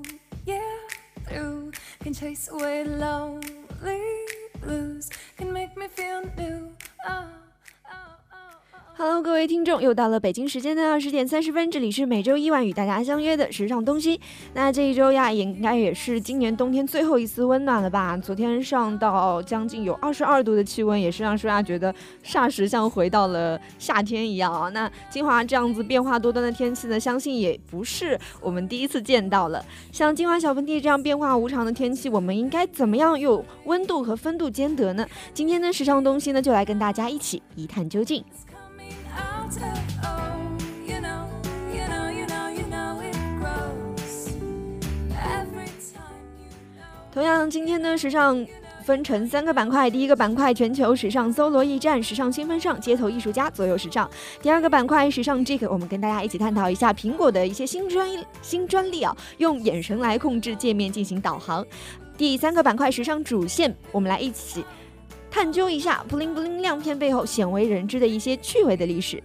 through. Can chase away lonely blues, can make me feel new. Oh. Hello，各位听众，又到了北京时间的二十点三十分，这里是每周一晚与大家相约的时尚东西。那这一周呀，也应该也是今年冬天最后一丝温暖了吧？昨天上到将近有二十二度的气温，也是让舒亚觉得霎时像回到了夏天一样啊。那金华这样子变化多端的天气呢，相信也不是我们第一次见到了。像金华小盆地这样变化无常的天气，我们应该怎么样有温度和风度兼得呢？今天的时尚东西呢，就来跟大家一起一探究竟。同样，今天呢，时尚分成三个板块。第一个板块，全球时尚搜罗驿站，时尚新风尚，街头艺术家，左右时尚。第二个板块，时尚 Geek，我们跟大家一起探讨一下苹果的一些新专新专利啊，用眼神来控制界面进行导航。第三个板块，时尚主线，我们来一起探究一下 bling bling 亮片背后鲜为人知的一些趣味的历史。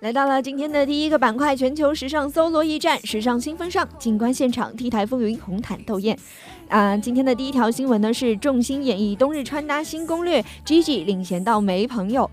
来到了今天的第一个板块，全球时尚搜罗驿站，时尚新风尚，静观现场，T 台风云，红毯斗艳。啊、今天的第一条新闻呢是众星演绎冬日穿搭新攻略，Gigi 领衔到没朋友。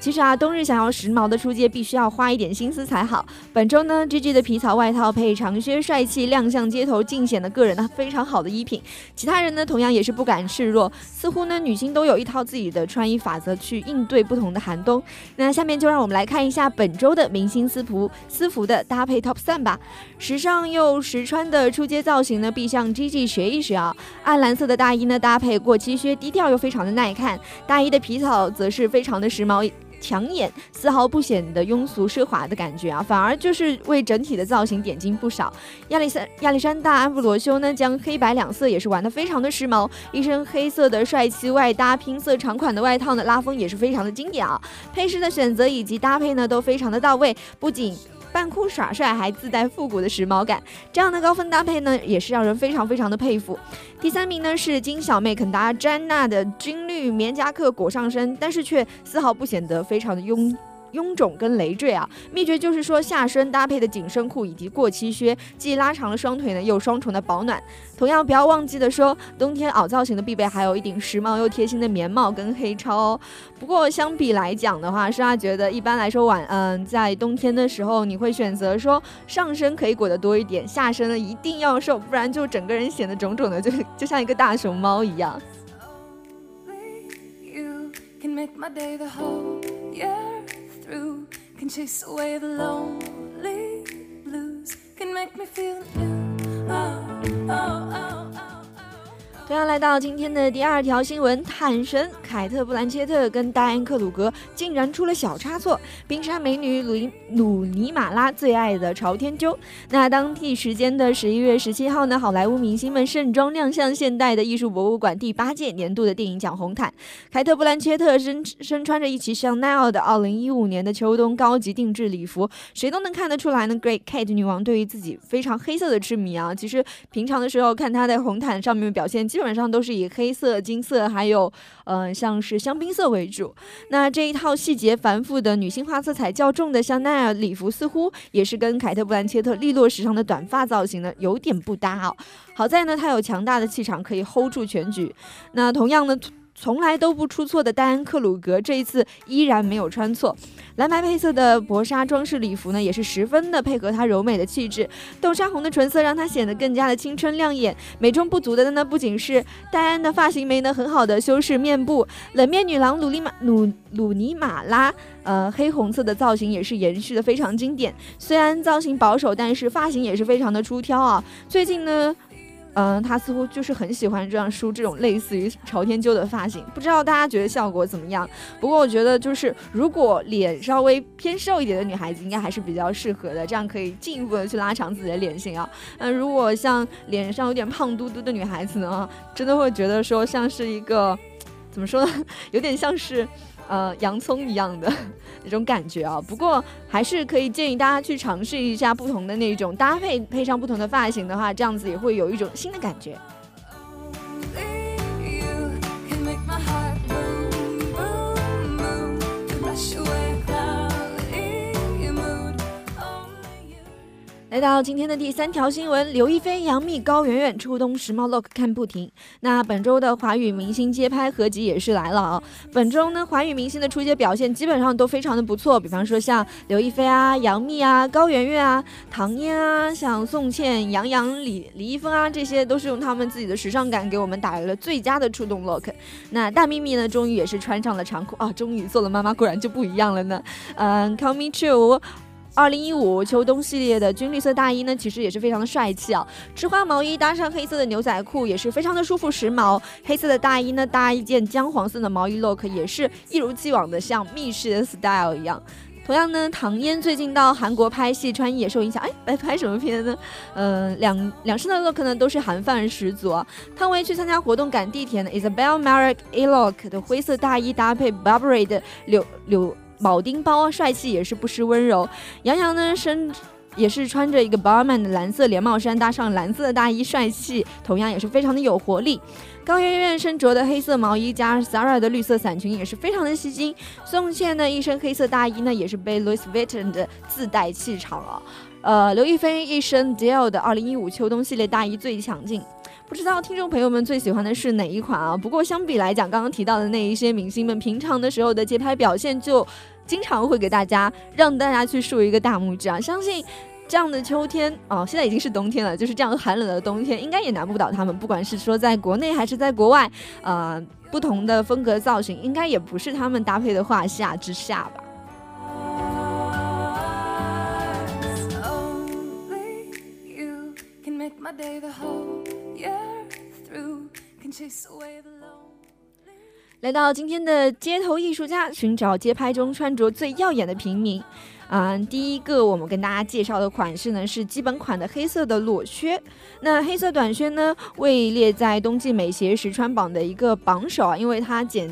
其实啊，冬日想要时髦的出街，必须要花一点心思才好。本周呢，G G 的皮草外套配长靴，帅气亮相街头，尽显的个人的非常好的衣品。其他人呢，同样也是不敢示弱，似乎呢，女星都有一套自己的穿衣法则去应对不同的寒冬。那下面就让我们来看一下本周的明星私服私服的搭配 Top 三吧。时尚又实穿的出街造型呢，必向 G G 学一学啊。暗蓝色的大衣呢，搭配过膝靴，低调又非常的耐看。大衣的皮草则是非常的时髦。抢眼，丝毫不显得庸俗奢华的感觉啊，反而就是为整体的造型点睛不少。亚历山亚历山大安布罗修呢，将黑白两色也是玩得非常的时髦，一身黑色的帅气外搭拼色长款的外套呢，拉风也是非常的经典啊。配饰的选择以及搭配呢，都非常的到位，不仅扮酷耍帅，还自带复古的时髦感。这样的高分搭配呢，也是让人非常非常的佩服。第三名呢是金小妹肯达詹娜的军绿棉夹克裹上身，但是却丝毫不显得非常的臃。臃肿跟累赘啊，秘诀就是说下身搭配的紧身裤以及过膝靴，既拉长了双腿呢，又双重的保暖。同样不要忘记的说，冬天袄造型的必备还有一顶时髦又贴心的棉帽跟黑超哦。不过相比来讲的话，莎莎觉得一般来说晚嗯，在冬天的时候，你会选择说上身可以裹得多一点，下身呢一定要瘦，不然就整个人显得肿肿的，就就像一个大熊猫一样。Can make my day the whole year through. Can chase away the lonely blues. Can make me feel new. Oh, oh, oh, oh, oh. 同样来到今天的第二条新闻，坦神凯特·布兰切特跟戴安·克鲁格竟然出了小差错，冰山美女鲁尼鲁尼马拉最爱的朝天鸠。那当地时间的十一月十七号呢，好莱坞明星们盛装亮相现代的艺术博物馆第八届年度的电影奖红毯。凯特·布兰切特身身穿着一袭香奈儿的二零一五年的秋冬高级定制礼服，谁都能看得出来呢，Great Kate 女王对于自己非常黑色的痴迷啊。其实平常的时候看她在红毯上面表现，基基本上都是以黑色、金色还有呃像是香槟色为主。那这一套细节繁复的女性化色彩较重的香奈儿礼服，似乎也是跟凯特·布兰切特利落时尚的短发造型呢有点不搭哦。好在呢，它有强大的气场可以 hold 住全局。那同样呢。从来都不出错的戴安·克鲁格这一次依然没有穿错，蓝白配色的薄纱装饰礼服呢，也是十分的配合她柔美的气质。豆沙红的唇色让她显得更加的青春亮眼。美中不足的呢，不仅是戴安的发型没能很好的修饰面部，冷面女郎鲁尼马鲁鲁尼马拉，呃，黑红色的造型也是延续的非常经典。虽然造型保守，但是发型也是非常的出挑啊。最近呢。嗯，他似乎就是很喜欢这样梳这种类似于朝天揪的发型，不知道大家觉得效果怎么样？不过我觉得就是如果脸稍微偏瘦一点的女孩子，应该还是比较适合的，这样可以进一步的去拉长自己的脸型啊。嗯，如果像脸上有点胖嘟嘟的女孩子呢，真的会觉得说像是一个怎么说呢，有点像是。呃，洋葱一样的 那种感觉啊，不过还是可以建议大家去尝试一下不同的那种搭配，配上不同的发型的话，这样子也会有一种新的感觉。来到今天的第三条新闻，刘亦菲、杨幂、高圆圆出动时髦 look 看不停。那本周的华语明星街拍合集也是来了啊。本周呢，华语明星的出街表现基本上都非常的不错，比方说像刘亦菲啊、杨幂啊、高圆圆啊、唐嫣啊，像宋茜、杨洋、李李易峰啊，这些都是用他们自己的时尚感给我们打来了最佳的出动 look。那大幂幂呢，终于也是穿上了长裤啊，终于做了妈妈，果然就不一样了呢。嗯，Call me true。二零一五秋冬系列的军绿色大衣呢，其实也是非常的帅气啊！织花毛衣搭上黑色的牛仔裤，也是非常的舒服时髦。黑色的大衣呢，搭一件姜黄色的毛衣 look，也是一如既往的像密室的 style 一样。同样呢，唐嫣最近到韩国拍戏，穿衣也受影响。哎，来拍什么片呢？嗯，两两身的 look 呢都是韩范十足。汤唯去参加活动赶地铁呢，Isabel Marriott A look 的灰色大衣搭配 Burberry 的柳柳。铆钉包帅气也是不失温柔。杨洋呢身也是穿着一个 Barman 的蓝色连帽衫，搭上蓝色的大衣，帅气，同样也是非常的有活力。高圆圆身着的黑色毛衣加 Zara 的绿色伞裙也是非常的吸睛。宋茜呢一身黑色大衣呢也是被 Louis Vuitton 的自带气场了。呃，刘亦菲一身 Dior 的2015秋冬系列大衣最强劲。不知道听众朋友们最喜欢的是哪一款啊？不过相比来讲，刚刚提到的那一些明星们平常的时候的节拍表现，就经常会给大家让大家去竖一个大拇指啊！相信这样的秋天哦，现在已经是冬天了，就是这样寒冷的冬天，应该也难不倒他们。不管是说在国内还是在国外，呃，不同的风格造型，应该也不是他们搭配的话下之下吧。来到今天的街头艺术家，寻找街拍中穿着最耀眼的平民。嗯，第一个我们跟大家介绍的款式呢是基本款的黑色的裸靴。那黑色短靴呢位列在冬季美鞋时穿榜的一个榜首啊，因为它简。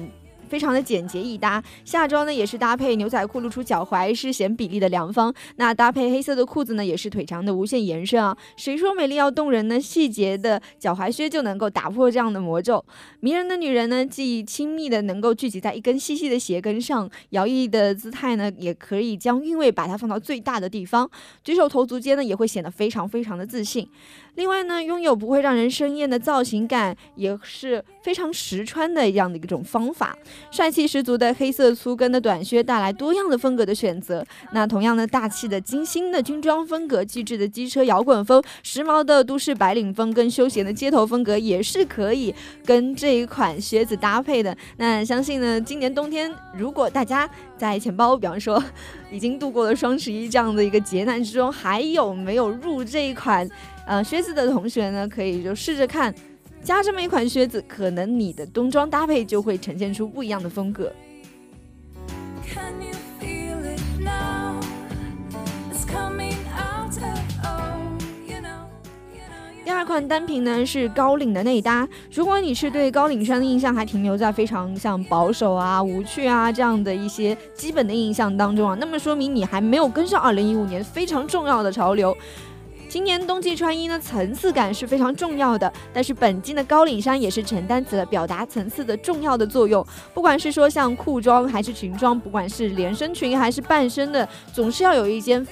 非常的简洁易搭，下装呢也是搭配牛仔裤，露出脚踝是显比例的良方。那搭配黑色的裤子呢，也是腿长的无限延伸啊。谁说美丽要动人呢？细节的脚踝靴就能够打破这样的魔咒。迷人的女人呢，既亲密的能够聚集在一根细细的鞋跟上，摇曳的姿态呢，也可以将韵味把它放到最大的地方。举手投足间呢，也会显得非常非常的自信。另外呢，拥有不会让人生厌的造型感，也是非常实穿的这样的一种方法。帅气十足的黑色粗跟的短靴带来多样的风格的选择。那同样的大气的精心的军装风格，机智的机车摇滚风，时髦的都市白领风，跟休闲的街头风格，也是可以跟这一款靴子搭配的。那相信呢，今年冬天，如果大家在钱包，比方说已经度过了双十一这样的一个劫难之中，还有没有入这一款？呃，靴子的同学呢，可以就试着看，加这么一款靴子，可能你的冬装搭配就会呈现出不一样的风格。第二款单品呢是高领的内搭。如果你是对高领衫的印象还停留在非常像保守啊、无趣啊这样的一些基本的印象当中啊，那么说明你还没有跟上2015年非常重要的潮流。今年冬季穿衣呢，层次感是非常重要的。但是本季的高领衫也是承担起了表达层次的重要的作用。不管是说像裤装还是裙装，不管是连身裙还是半身的，总是要有一件。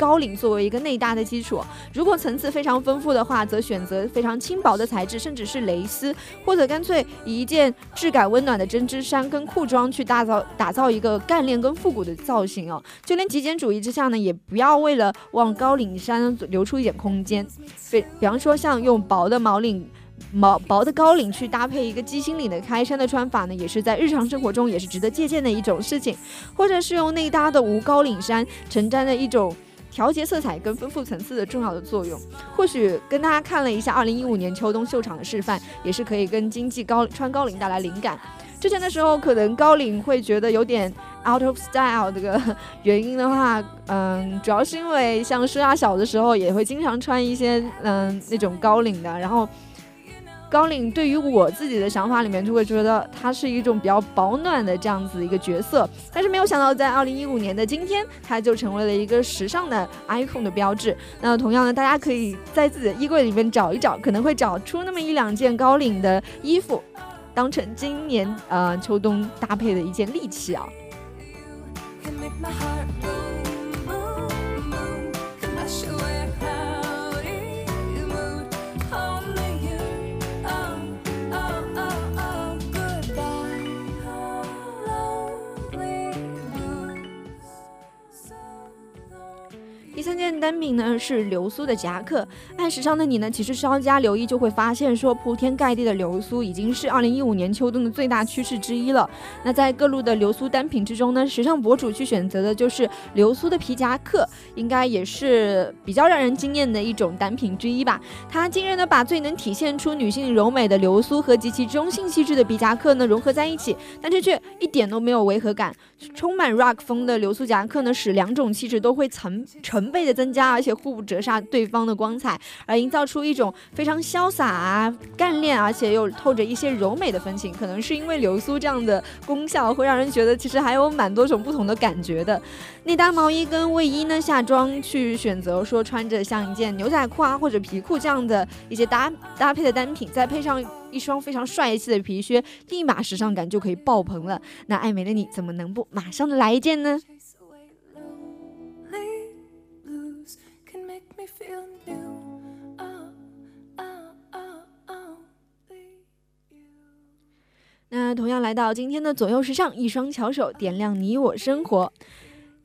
高领作为一个内搭的基础，如果层次非常丰富的话，则选择非常轻薄的材质，甚至是蕾丝，或者干脆以一件质感温暖的针织衫跟裤装去打造打造一个干练跟复古的造型哦。就连极简主义之下呢，也不要为了往高领衫留出一点空间。比比方说像用薄的毛领、毛薄的高领去搭配一个鸡心领的开衫的穿法呢，也是在日常生活中也是值得借鉴的一种事情。或者是用内搭的无高领衫承担的一种。调节色彩跟丰富层次的重要的作用。或许跟大家看了一下二零一五年秋冬秀场的示范，也是可以跟经济高穿高领带来灵感。之前的时候，可能高领会觉得有点 out of style，这个原因的话，嗯，主要是因为像舒亚小的时候也会经常穿一些嗯那种高领的，然后。高领对于我自己的想法里面，就会觉得它是一种比较保暖的这样子一个角色，但是没有想到在二零一五年的今天，它就成为了一个时尚的 icon 的标志。那同样呢，大家可以在自己的衣柜里面找一找，可能会找出那么一两件高领的衣服，当成今年呃秋冬搭配的一件利器啊。单品呢是流苏的夹克。爱时尚的你呢，其实稍加留意就会发现，说铺天盖地的流苏已经是二零一五年秋冬的最大趋势之一了。那在各路的流苏单品之中呢，时尚博主去选择的就是流苏的皮夹克，应该也是比较让人惊艳的一种单品之一吧。它惊人的把最能体现出女性柔美的流苏和极其中性气质的皮夹克呢融合在一起，但是却一点都没有违和感。充满 rock 风的流苏夹克呢，使两种气质都会成成。倍的增加，而且互不折煞对方的光彩，而营造出一种非常潇洒啊、干练，而且又透着一些柔美的风情。可能是因为流苏这样的功效，会让人觉得其实还有蛮多种不同的感觉的。内搭毛衣跟卫衣呢，下装去选择说穿着像一件牛仔裤啊或者皮裤这样的一些搭搭配的单品，再配上一双非常帅气的皮靴，立马时尚感就可以爆棚了。那爱美的你怎么能不马上来一件呢？那同样来到今天的左右时尚，一双巧手点亮你我生活。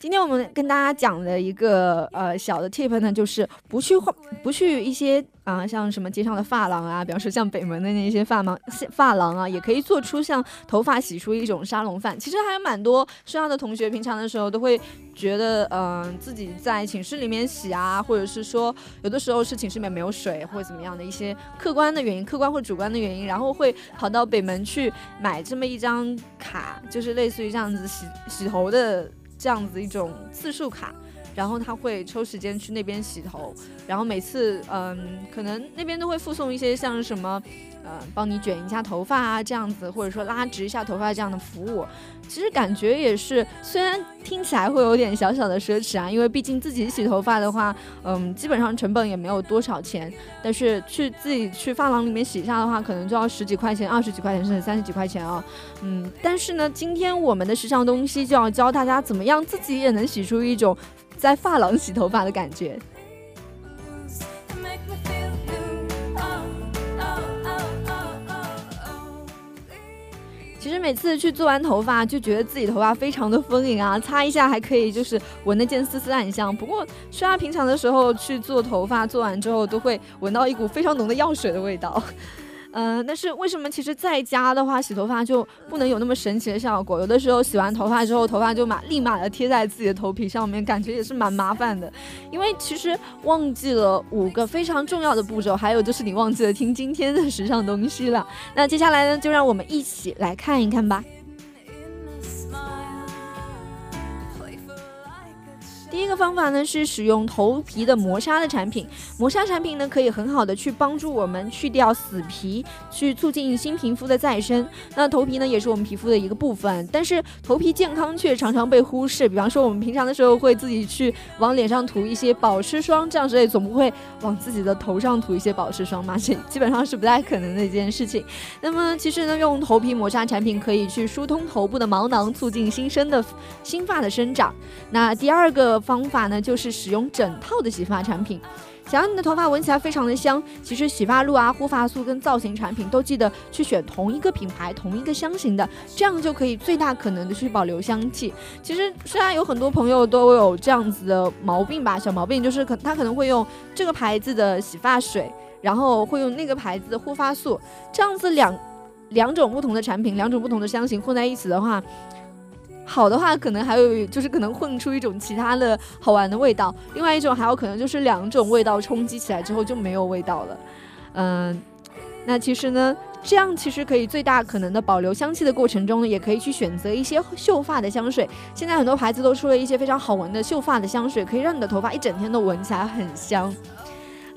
今天我们跟大家讲的一个呃小的 tip 呢，就是不去画，不去一些啊像什么街上的发廊啊，比方说像北门的那些发廊发廊啊，也可以做出像头发洗出一种沙龙范。其实还有蛮多学校的同学，平常的时候都会觉得，嗯，自己在寝室里面洗啊，或者是说有的时候是寝室里面没有水或者怎么样的一些客观的原因，客观或主观的原因，然后会跑到北门去买这么一张卡，就是类似于这样子洗洗头的。这样子一种次数卡，然后他会抽时间去那边洗头，然后每次嗯，可能那边都会附送一些像什么。呃，帮你卷一下头发啊，这样子，或者说拉直一下头发这样的服务，其实感觉也是，虽然听起来会有点小小的奢侈啊，因为毕竟自己洗头发的话，嗯，基本上成本也没有多少钱，但是去自己去发廊里面洗一下的话，可能就要十几块钱、二十几块钱，甚至三十几块钱啊，嗯，但是呢，今天我们的时尚东西就要教大家怎么样自己也能洗出一种在发廊洗头发的感觉。其实每次去做完头发，就觉得自己头发非常的丰盈啊，擦一下还可以，就是闻那件丝丝暗香。不过，虽然平常的时候去做头发，做完之后都会闻到一股非常浓的药水的味道。嗯，但是为什么其实在家的话洗头发就不能有那么神奇的效果？有的时候洗完头发之后，头发就马立马的贴在自己的头皮上面，感觉也是蛮麻烦的。因为其实忘记了五个非常重要的步骤，还有就是你忘记了听今天的时尚东西了。那接下来呢，就让我们一起来看一看吧。第一个方法呢是使用头皮的磨砂的产品，磨砂产品呢可以很好的去帮助我们去掉死皮，去促进新皮肤的再生。那头皮呢也是我们皮肤的一个部分，但是头皮健康却常常被忽视。比方说我们平常的时候会自己去往脸上涂一些保湿霜，这样之类，总不会往自己的头上涂一些保湿霜嘛？这基本上是不太可能的一件事情。那么其实呢，用头皮磨砂产品可以去疏通头部的毛囊，促进新生的 新发的生长。那第二个。方法呢，就是使用整套的洗发产品，想要你的头发闻起来非常的香。其实洗发露啊、护发素跟造型产品都记得去选同一个品牌、同一个香型的，这样就可以最大可能的去保留香气。其实虽然有很多朋友都有这样子的毛病吧，小毛病就是可他可能会用这个牌子的洗发水，然后会用那个牌子的护发素，这样子两两种不同的产品、两种不同的香型混在一起的话。好的话，可能还有就是可能混出一种其他的好玩的味道；另外一种还有可能就是两种味道冲击起来之后就没有味道了。嗯，那其实呢，这样其实可以最大可能的保留香气的过程中呢，也可以去选择一些秀发的香水。现在很多牌子都出了一些非常好闻的秀发的香水，可以让你的头发一整天都闻起来很香。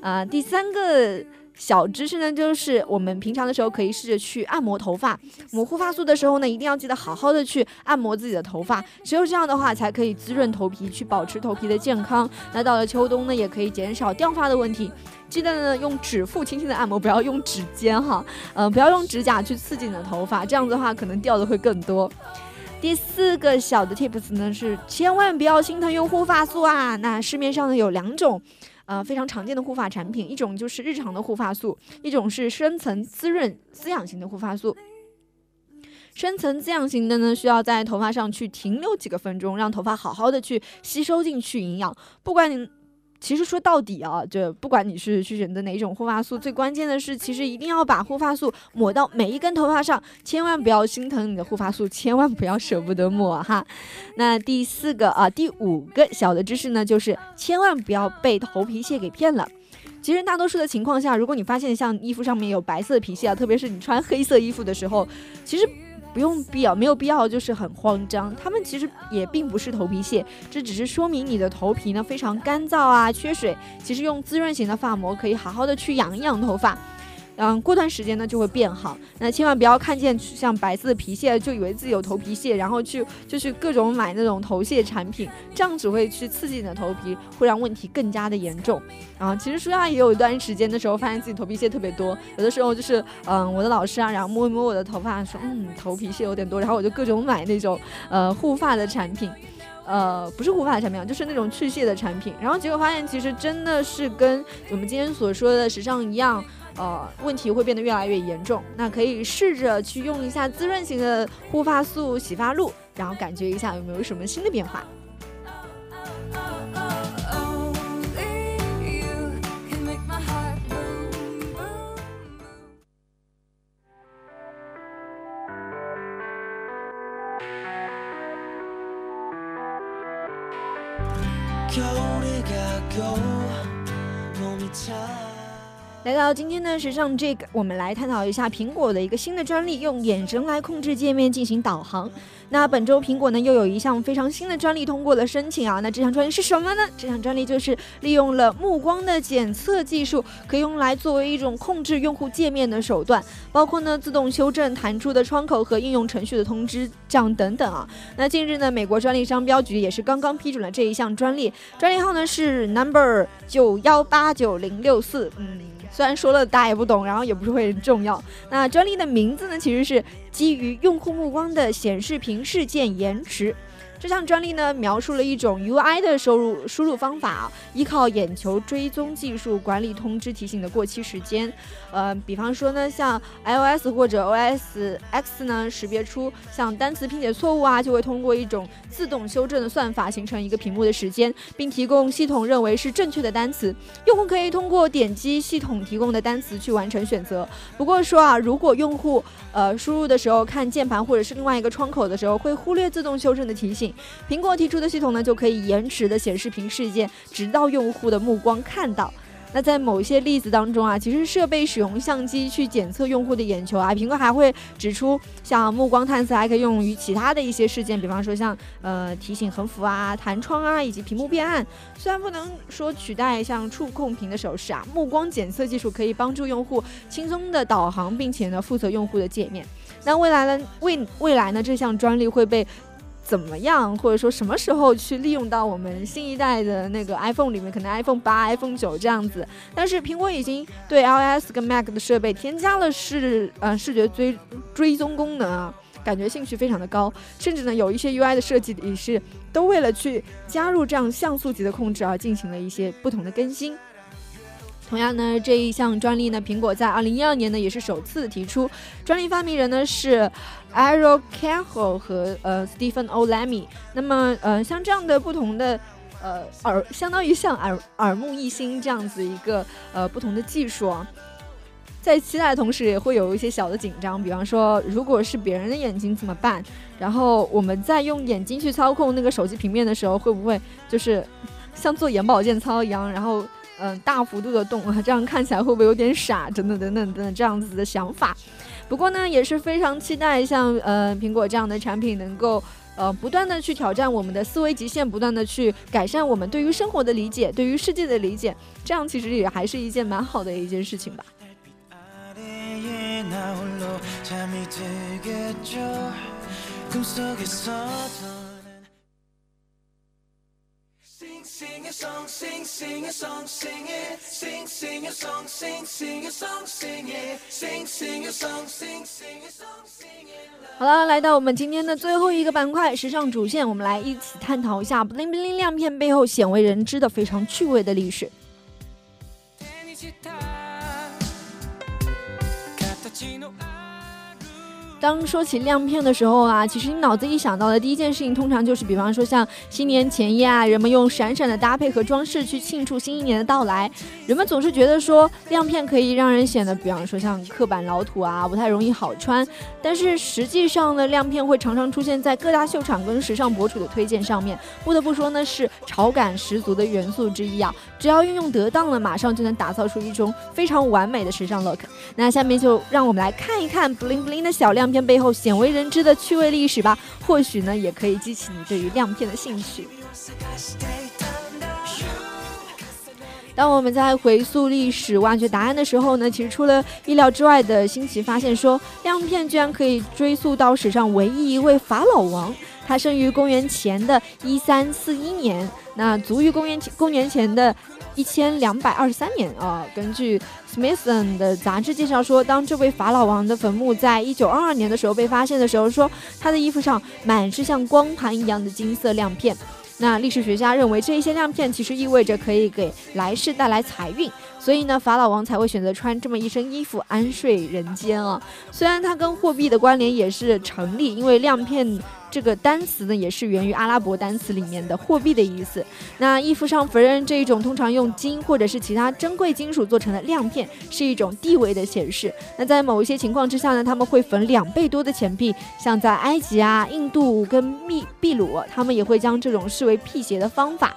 啊，第三个。小知识呢，就是我们平常的时候可以试着去按摩头发，抹护发素的时候呢，一定要记得好好的去按摩自己的头发，只有这样的话才可以滋润头皮，去保持头皮的健康。那到了秋冬呢，也可以减少掉发的问题。记得呢，用指腹轻轻的按摩，不要用指尖哈，嗯，不要用指甲去刺激你的头发，这样子的话可能掉的会更多。第四个小的 tips 呢是，千万不要心疼用护发素啊。那市面上呢有两种。呃，非常常见的护发产品，一种就是日常的护发素，一种是深层滋润滋养型的护发素。深层滋养型的呢，需要在头发上去停留几个分钟，让头发好好的去吸收进去营养。不管你。其实说到底啊，就不管你是去选择哪一种护发素，最关键的是，其实一定要把护发素抹到每一根头发上，千万不要心疼你的护发素，千万不要舍不得抹哈。那第四个啊，第五个小的知识呢，就是千万不要被头皮屑给骗了。其实大多数的情况下，如果你发现像衣服上面有白色的皮屑啊，特别是你穿黑色衣服的时候，其实。不用必要，没有必要，就是很慌张。他们其实也并不是头皮屑，这只是说明你的头皮呢非常干燥啊，缺水。其实用滋润型的发膜可以好好的去养一养头发。嗯，过段时间呢就会变好。那千万不要看见像白色的皮屑就以为自己有头皮屑，然后去就去各种买那种头屑产品，这样只会去刺激你的头皮，会让问题更加的严重。啊，其实舒亚也有一段时间的时候，发现自己头皮屑特别多，有的时候就是嗯，我的老师啊，然后摸一摸我的头发，说嗯头皮屑有点多，然后我就各种买那种呃护发的产品，呃不是护发的产品，就是那种去屑的产品，然后结果发现其实真的是跟我们今天所说的时尚一样。呃，问题会变得越来越严重。那可以试着去用一下滋润型的护发素、洗发露，然后感觉一下有没有什么新的变化。今天的时尚这个，我们来探讨一下苹果的一个新的专利，用眼神来控制界面进行导航。那本周苹果呢又有一项非常新的专利通过了申请啊，那这项专利是什么呢？这项专利就是利用了目光的检测技术，可以用来作为一种控制用户界面的手段，包括呢自动修正弹出的窗口和应用程序的通知这样等等啊。那近日呢，美国专利商标局也是刚刚批准了这一项专利，专利号呢是 Number 九幺八九零六四，嗯。虽然说了大家也不懂，然后也不是会很重要。那专利的名字呢，其实是基于用户目光的显示屏事件延迟。这项专利呢，描述了一种 UI 的收入输入方法，依靠眼球追踪技术管理通知提醒的过期时间。呃，比方说呢，像 iOS 或者 OS X 呢，识别出像单词拼写错误啊，就会通过一种自动修正的算法形成一个屏幕的时间，并提供系统认为是正确的单词。用户可以通过点击系统提供的单词去完成选择。不过说啊，如果用户呃输入的时候看键盘或者是另外一个窗口的时候，会忽略自动修正的提醒，苹果提出的系统呢就可以延迟的显示屏事件，直到用户的目光看到。那在某些例子当中啊，其实设备使用相机去检测用户的眼球啊，苹果还会指出，像目光探测还可以用于其他的一些事件，比方说像呃提醒横幅啊、弹窗啊，以及屏幕变暗。虽然不能说取代像触控屏的手势啊，目光检测技术可以帮助用户轻松的导航，并且呢负责用户的界面。那未来呢，未未来呢，这项专利会被。怎么样，或者说什么时候去利用到我们新一代的那个 iPhone 里面，可能 iPhone 八、iPhone 九这样子。但是苹果已经对 iOS 跟 Mac 的设备添加了视呃视觉追追踪功能啊，感觉兴趣非常的高。甚至呢，有一些 UI 的设计也是都为了去加入这样像素级的控制而进行了一些不同的更新。同样呢，这一项专利呢，苹果在二零一二年呢也是首次提出，专利发明人呢是 Aro Cahill 和呃 Stephen O'Lamy。那么呃像这样的不同的呃耳，相当于像耳耳目一新这样子一个呃不同的技术啊。在期待的同时，也会有一些小的紧张。比方说，如果是别人的眼睛怎么办？然后我们在用眼睛去操控那个手机平面的时候，会不会就是像做眼保健操一样，然后嗯大幅度的动啊？这样看起来会不会有点傻？等等等等等等这样子的想法。不过呢，也是非常期待像呃苹果这样的产品能够呃不断的去挑战我们的思维极限，不断的去改善我们对于生活的理解，对于世界的理解。这样其实也还是一件蛮好的一件事情吧。Sing a song sing sing a song sing it sing sing a song sing sing a song sing it sing sing a song sing sing a song sing it 好了，来到我们今天的最后一个板块——时尚主线，我们来一起探讨一下 bling bling 亮片背后鲜为人知的非常趣味的历史。当说起亮片的时候啊，其实你脑子一想到的第一件事情，通常就是，比方说像新年前夜啊，人们用闪闪的搭配和装饰去庆祝新一年的到来。人们总是觉得说亮片可以让人显得，比方说像刻板老土啊，不太容易好穿。但是实际上呢，亮片会常常出现在各大秀场跟时尚博主的推荐上面。不得不说呢，是潮感十足的元素之一啊。只要运用得当了，马上就能打造出一种非常完美的时尚 look。那下面就让我们来看一看 bling bling 的小亮片背后鲜为人知的趣味历史吧。或许呢，也可以激起你对于亮片的兴趣。当我们在回溯历史、挖掘答案的时候呢，其实出了意料之外的新奇发现说，亮片居然可以追溯到史上唯一一位法老王。他生于公元前的一三四一年，那卒于公元前公元前的一千两百二十三年啊。根据 Smithson 的杂志介绍说，当这位法老王的坟墓在一九二二年的时候被发现的时候，说他的衣服上满是像光盘一样的金色亮片。那历史学家认为，这一些亮片其实意味着可以给来世带来财运，所以呢，法老王才会选择穿这么一身衣服安睡人间啊。虽然它跟货币的关联也是成立，因为亮片这个单词呢，也是源于阿拉伯单词里面的货币的意思。那衣服上缝纫这一种通常用金或者是其他珍贵金属做成的亮片，是一种地位的显示。那在某一些情况之下呢，他们会缝两倍多的钱币，像在埃及啊、印度跟秘秘鲁，他们也会将这种视为辟邪的方法。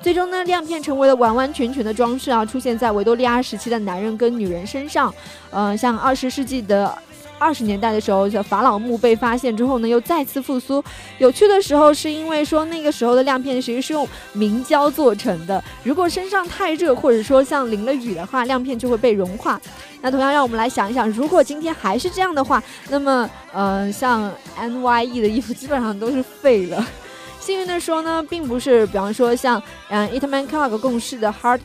最终呢，亮片成为了完完全全的装饰啊，出现在维多利亚时期的男人跟女人身上。呃，像二十世纪的二十年代的时候，叫法老墓被发现之后呢，又再次复苏。有趣的时候是因为说那个时候的亮片其实是用明胶做成的，如果身上太热或者说像淋了雨的话，亮片就会被融化。那同样让我们来想一想，如果今天还是这样的话，那么呃，像 N Y E 的衣服基本上都是废了。幸运的说呢，并不是，比方说像嗯，Itman Clark 共事的 Hart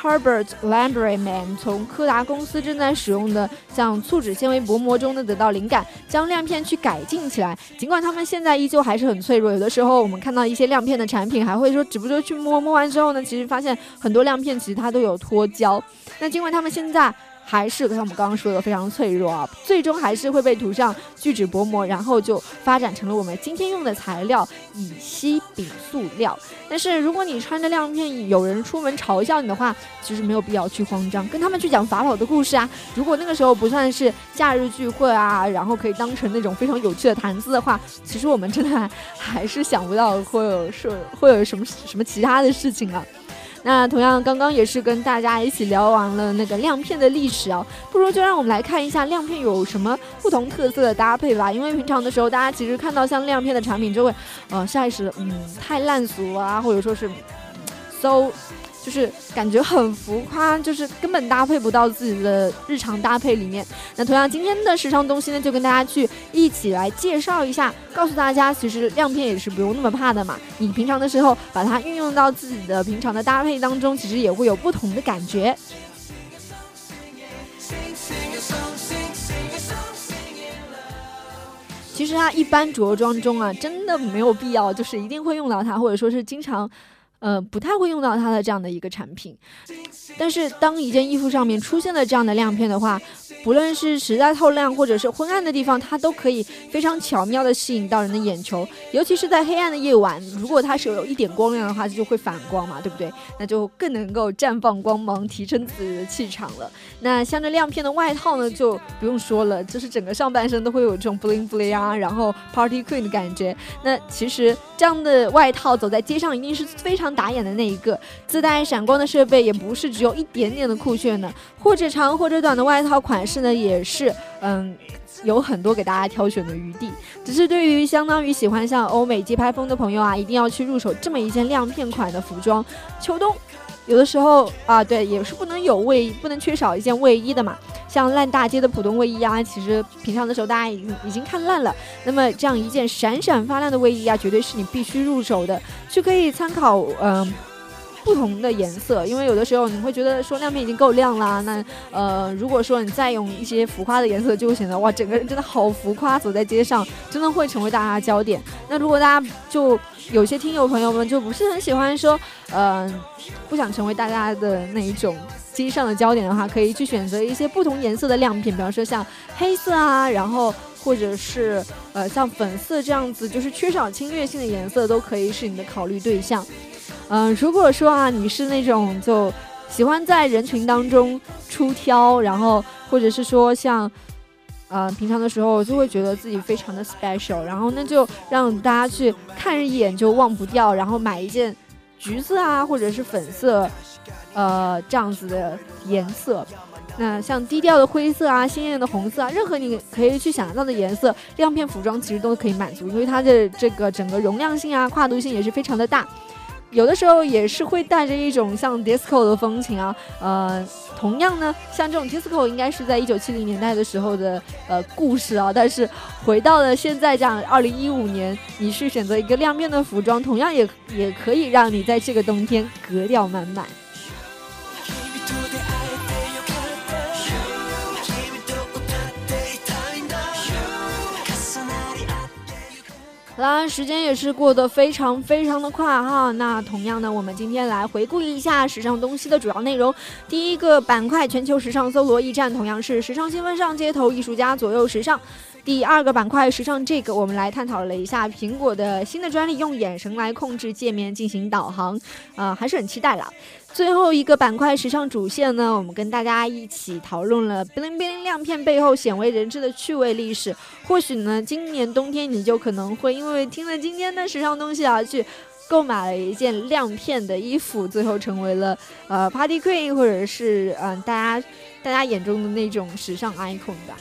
Herbert Landryman 从柯达公司正在使用的像醋脂纤维薄膜中呢得到灵感，将亮片去改进起来。尽管他们现在依旧还是很脆弱，有的时候我们看到一些亮片的产品，还会说只不过去摸摸完之后呢，其实发现很多亮片其实它都有脱胶。那尽管他们现在。还是像我们刚刚说的非常脆弱啊，最终还是会被涂上聚酯薄膜，然后就发展成了我们今天用的材料乙烯丙塑料。但是如果你穿着亮片，有人出门嘲笑你的话，其实没有必要去慌张，跟他们去讲法老的故事啊。如果那个时候不算是假日聚会啊，然后可以当成那种非常有趣的谈资的话，其实我们真的还是想不到会有说会有什么什么其他的事情啊。那同样，刚刚也是跟大家一起聊完了那个亮片的历史啊，不如就让我们来看一下亮片有什么不同特色的搭配吧。因为平常的时候，大家其实看到像亮片的产品，就会呃下意识嗯太烂俗啊，或者说是 so 就是感觉很浮夸，就是根本搭配不到自己的日常搭配里面。那同样，今天的时尚东西呢，就跟大家去一起来介绍一下，告诉大家，其实亮片也是不用那么怕的嘛。你平常的时候把它运用到自己的平常的搭配当中，其实也会有不同的感觉。其实它一般着装中啊，真的没有必要，就是一定会用到它，或者说是经常。呃，不太会用到它的这样的一个产品。但是当一件衣服上面出现了这样的亮片的话，不论是实在透亮或者是昏暗的地方，它都可以非常巧妙的吸引到人的眼球。尤其是在黑暗的夜晚，如果它是有一点光亮的话，就会反光嘛，对不对？那就更能够绽放光芒，提升自己的气场了。那像这亮片的外套呢，就不用说了，就是整个上半身都会有这种 bling bling 啊，然后 party queen 的感觉。那其实这样的外套走在街上一定是非常打眼的那一个，自带闪光的设备也不是只有一点点的酷炫呢，或者长或者短的外套款式呢，也是嗯有很多给大家挑选的余地。只是对于相当于喜欢像欧美街拍风的朋友啊，一定要去入手这么一件亮片款的服装，秋冬。有的时候啊，对，也是不能有卫，不能缺少一件卫衣的嘛。像烂大街的普通卫衣啊，其实平常的时候大家已经已经看烂了。那么这样一件闪闪发亮的卫衣啊，绝对是你必须入手的，去可以参考嗯不同的颜色，因为有的时候你会觉得说亮片已经够亮啦，那呃如果说你再用一些浮夸的颜色，就会显得哇整个人真的好浮夸，走在街上真的会成为大家焦点。那如果大家就有些听友朋友们就不是很喜欢说，嗯，不想成为大家的那一种街上的焦点的话，可以去选择一些不同颜色的亮片，比方说像黑色啊，然后或者是呃像粉色这样子，就是缺少侵略性的颜色，都可以是你的考虑对象。嗯，如果说啊你是那种就喜欢在人群当中出挑，然后或者是说像。呃，平常的时候就会觉得自己非常的 special，然后那就让大家去看一眼就忘不掉，然后买一件橘色啊，或者是粉色，呃，这样子的颜色。那像低调的灰色啊，鲜艳的红色啊，任何你可以去想到的颜色，亮片服装其实都可以满足，因为它的这个整个容量性啊，跨度性也是非常的大。有的时候也是会带着一种像 disco 的风情啊，呃，同样呢，像这种 disco 应该是在一九七零年代的时候的呃故事啊，但是回到了现在这样二零一五年，你去选择一个亮面的服装，同样也也可以让你在这个冬天格调满满。啦，时间也是过得非常非常的快哈。那同样呢，我们今天来回顾一下时尚东西的主要内容。第一个板块，全球时尚搜罗驿站，同样是时尚新闻上街头艺术家左右时尚。第二个板块，时尚这个，我们来探讨了一下苹果的新的专利，用眼神来控制界面进行导航，啊，还是很期待了。最后一个板块时尚主线呢，我们跟大家一起讨论了 bling bling 亮片背后鲜为人知的趣味历史。或许呢，今年冬天你就可能会因为听了今天的时尚东西而去购买了一件亮片的衣服，最后成为了呃 party queen，或者是嗯大家大家眼中的那种时尚 icon 吧。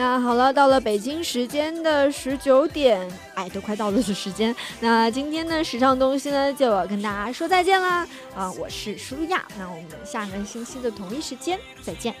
那好了，到了北京时间的十九点，哎，都快到了的时间。那今天的时尚东西呢，就要跟大家说再见啦！啊，我是舒亚，那我们下个星期的同一时间再见。